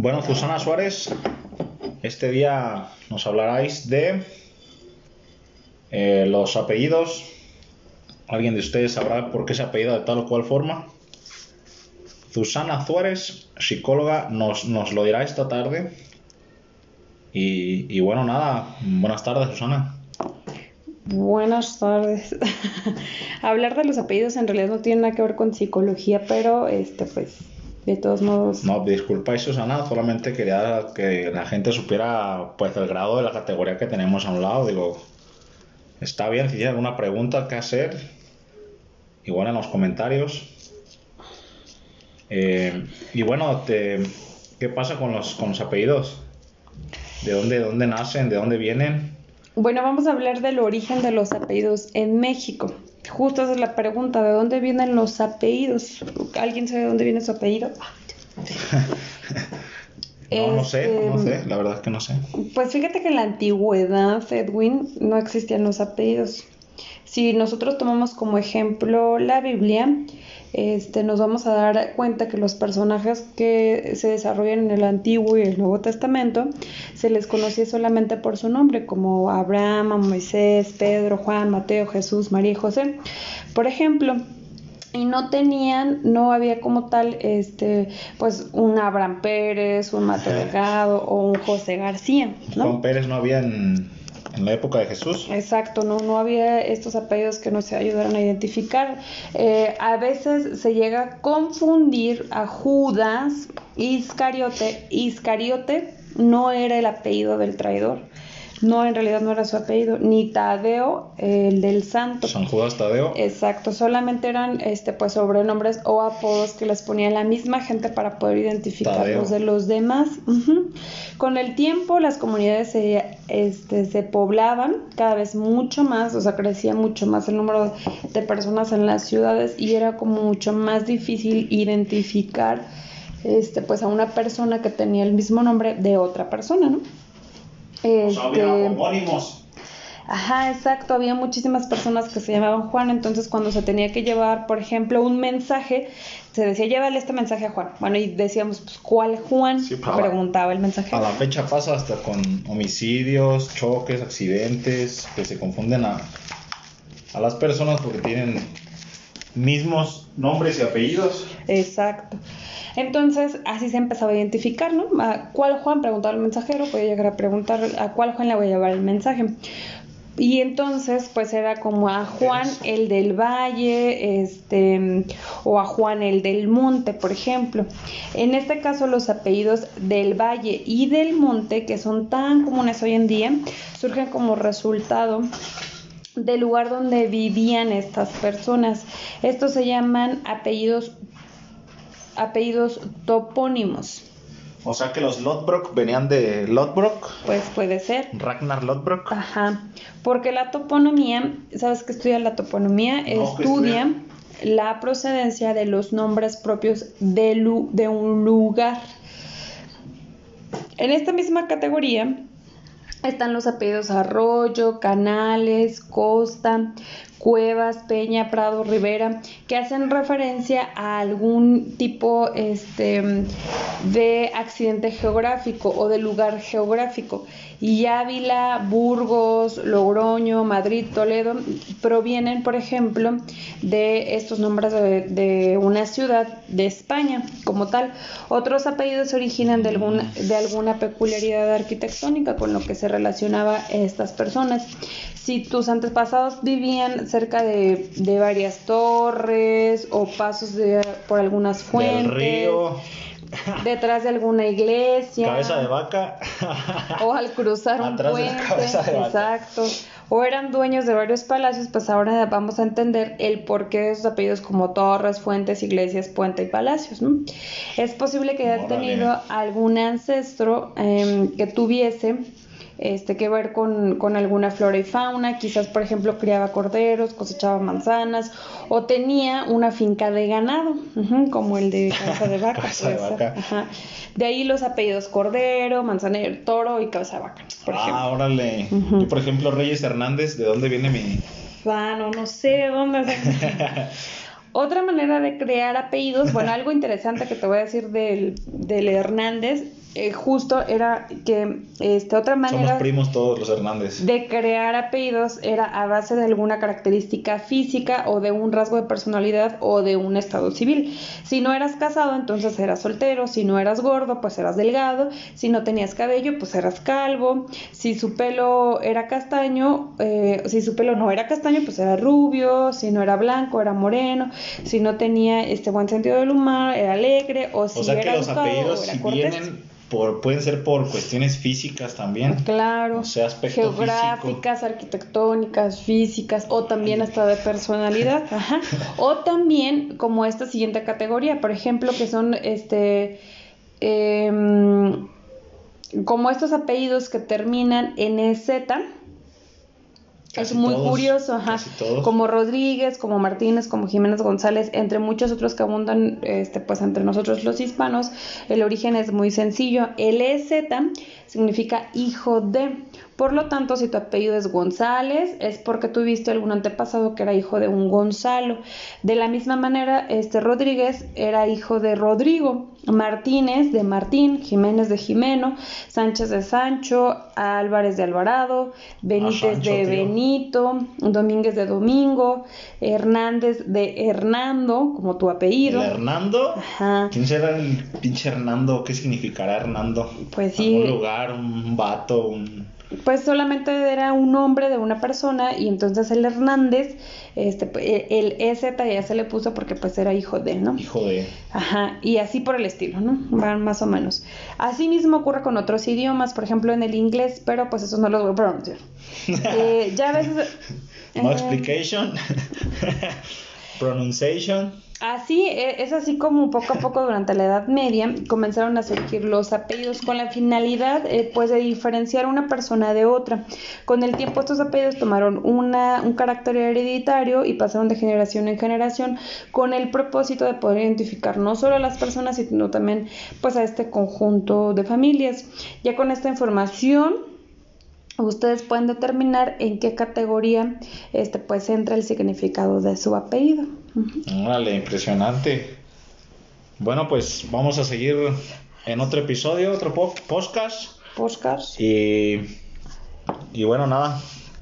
Bueno, Susana Suárez, este día nos hablaráis de eh, los apellidos. ¿Alguien de ustedes sabrá por qué se apellida de tal o cual forma? Susana Suárez, psicóloga, nos, lo dirá esta tarde. Y, y bueno, nada, buenas tardes, Susana. Buenas tardes. Hablar de los apellidos en realidad no tiene nada que ver con psicología, pero este pues de todos modos. No, disculpa Susana, solamente quería que la gente supiera pues el grado de la categoría que tenemos a un lado. Digo, está bien, si tiene alguna pregunta que hacer, igual en los comentarios. Eh, y bueno, te, ¿qué pasa con los, con los apellidos? ¿De dónde, de dónde nacen? ¿De dónde vienen? Bueno, vamos a hablar del origen de los apellidos en México. Justo esa es la pregunta, ¿de dónde vienen los apellidos? ¿Alguien sabe de dónde viene su apellido? no, no sé, no sé, la verdad es que no sé. Pues fíjate que en la antigüedad, Edwin, no existían los apellidos. Si nosotros tomamos como ejemplo la Biblia, este, nos vamos a dar cuenta que los personajes que se desarrollan en el Antiguo y el Nuevo Testamento se les conocía solamente por su nombre, como Abraham, Moisés, Pedro, Juan, Mateo, Jesús, María y José. Por ejemplo, y no tenían, no había como tal, este, pues un Abraham Pérez, un Mateo Delgado o un José García. ¿no? Juan Pérez no había en la época de Jesús. Exacto, no, no había estos apellidos que nos ayudaran a identificar. Eh, a veces se llega a confundir a Judas Iscariote. Iscariote no era el apellido del traidor. No, en realidad no era su apellido, ni Tadeo, el del santo. San Judas Tadeo. Exacto, solamente eran este pues sobrenombres o apodos que les ponía la misma gente para poder identificarlos de los demás. Con el tiempo las comunidades se, este, se poblaban cada vez mucho más, o sea, crecía mucho más el número de personas en las ciudades y era como mucho más difícil identificar este pues a una persona que tenía el mismo nombre de otra persona, ¿no? Este, homónimos. Ajá, exacto. Había muchísimas personas que se llamaban Juan, entonces cuando se tenía que llevar, por ejemplo, un mensaje, se decía, llévale este mensaje a Juan. Bueno, y decíamos, pues, ¿cuál Juan? Preguntaba el mensaje. A la fecha pasa hasta con homicidios, choques, accidentes, que se confunden a, a las personas porque tienen mismos nombres y apellidos. Exacto. Entonces, así se empezaba a identificar, ¿no? ¿A cuál Juan? Preguntaba al mensajero, podía llegar a preguntar a cuál Juan le voy a llevar el mensaje. Y entonces, pues era como a Juan el del Valle, este, o a Juan el del Monte, por ejemplo. En este caso, los apellidos del Valle y del Monte, que son tan comunes hoy en día, surgen como resultado del lugar donde vivían estas personas. Estos se llaman apellidos apellidos topónimos. O sea que los Lodbrok venían de Lodbrok. Pues puede ser. Ragnar Lodbrok. Ajá. Porque la toponimia, ¿sabes qué estudia la toponimia? estudia la procedencia de los nombres propios de, de un lugar. En esta misma categoría están los apellidos Arroyo, Canales, Costa, Cuevas, Peña, Prado, Rivera, que hacen referencia a algún tipo este, de accidente geográfico o de lugar geográfico. Y Ávila, Burgos, Logroño, Madrid, Toledo provienen, por ejemplo, de estos nombres de, una ciudad de España como tal. Otros apellidos se originan de, alguna, de alguna peculiaridad arquitectónica con lo que se relacionaba estas personas si tus antepasados vivían cerca de, varias torres o pasos de, por algunas fuentes. río. Detrás de alguna iglesia. Cabeza de vaca. o al cruzar un puente. exacto. O eran dueños de varios palacios, pues ahora vamos a entender el porqué de esos apellidos como torres, fuentes, iglesias, puente y palacios. Es posible que haya tenido algún ancestro em, que tuviese este, que ver con, con, alguna flora y fauna, quizás por ejemplo criaba corderos, cosechaba manzanas o tenía una finca de ganado, como el de cabeza de vaca. de, ahí los apellidos cordero, manzanero, toro y cabeza de vaca, por ah, ejemplo. órale. por ejemplo, Reyes Hernández, ¿de dónde viene mi...? Ah, no, no sé de dónde. Otra manera de crear apellidos, bueno, algo interesante que te voy a decir del, del Hernández eh, justo era que este, otra manera Somos primos todos los Hernández. de crear apellidos era a base de alguna característica física o de un rasgo de personalidad o de un estado civil. Si no eras casado, entonces eras soltero, si no eras gordo, pues eras delgado, si no tenías cabello, pues eras calvo, si su pelo era castaño, eh, si su pelo no era castaño, pues era rubio, si no era blanco, era moreno, si no tenía este buen sentido del humor, era alegre, o si o sea era que los apellidos si vienen por, pueden ser por cuestiones físicas también. Claro, O sea, aspecto geográficas, arquitectónicas, físicas o también hasta de personalidad, ajá. O también como esta siguiente categoría, por ejemplo, que son este em, como estos apellidos que terminan en EZ. Es muy todos, curioso, ajá. Como Rodríguez, como Martínez, como Jiménez González, entre muchos otros que abundan este, pues entre nosotros los hispanos, el origen es muy sencillo. El EZ significa hijo de. Por lo tanto, si tu apellido es González, es porque tuviste algún antepasado que era hijo de un Gonzalo. De la misma manera, este Rodríguez era hijo de Rodrigo, Martínez de Martín, Jiménez de Jimeno, Sánchez de Sancho, Álvarez de Alvarado, Benítez Sancho, de tío. Benito, Domínguez de Domingo, Hernández de Hernando, como tu apellido. ¿El Hernando? Ajá. ¿Quién será el pinche Hernando? ¿Qué significará Hernando? Pues sí. Un lugar, un vato, un... Pues solamente era un nombre de una persona y entonces el Hernández, este, pues, el EZ ya se le puso porque pues era hijo de, ¿no? hijo de... Ajá, y así por el estilo, ¿no? Van más o menos. Así mismo ocurre con otros idiomas, por ejemplo en el inglés, pero pues esos no los voy a pronunciar. Eh, ya a veces... No eh, explication. Pronunciation. Así, e- es así como poco a poco durante la Edad Media comenzaron a surgir los apellidos con la finalidad eh, pues de diferenciar una persona de otra. Con el tiempo estos apellidos tomaron una, un carácter hereditario y pasaron de generación en generación con el propósito de poder identificar no solo a las personas sino también pues a este conjunto de familias. Ya con esta información ustedes pueden determinar en qué categoría este pues entra el significado de su apellido. Órale, impresionante. Bueno, pues vamos a seguir en otro episodio, otro po- podcast. Postcards. Y, y bueno, nada,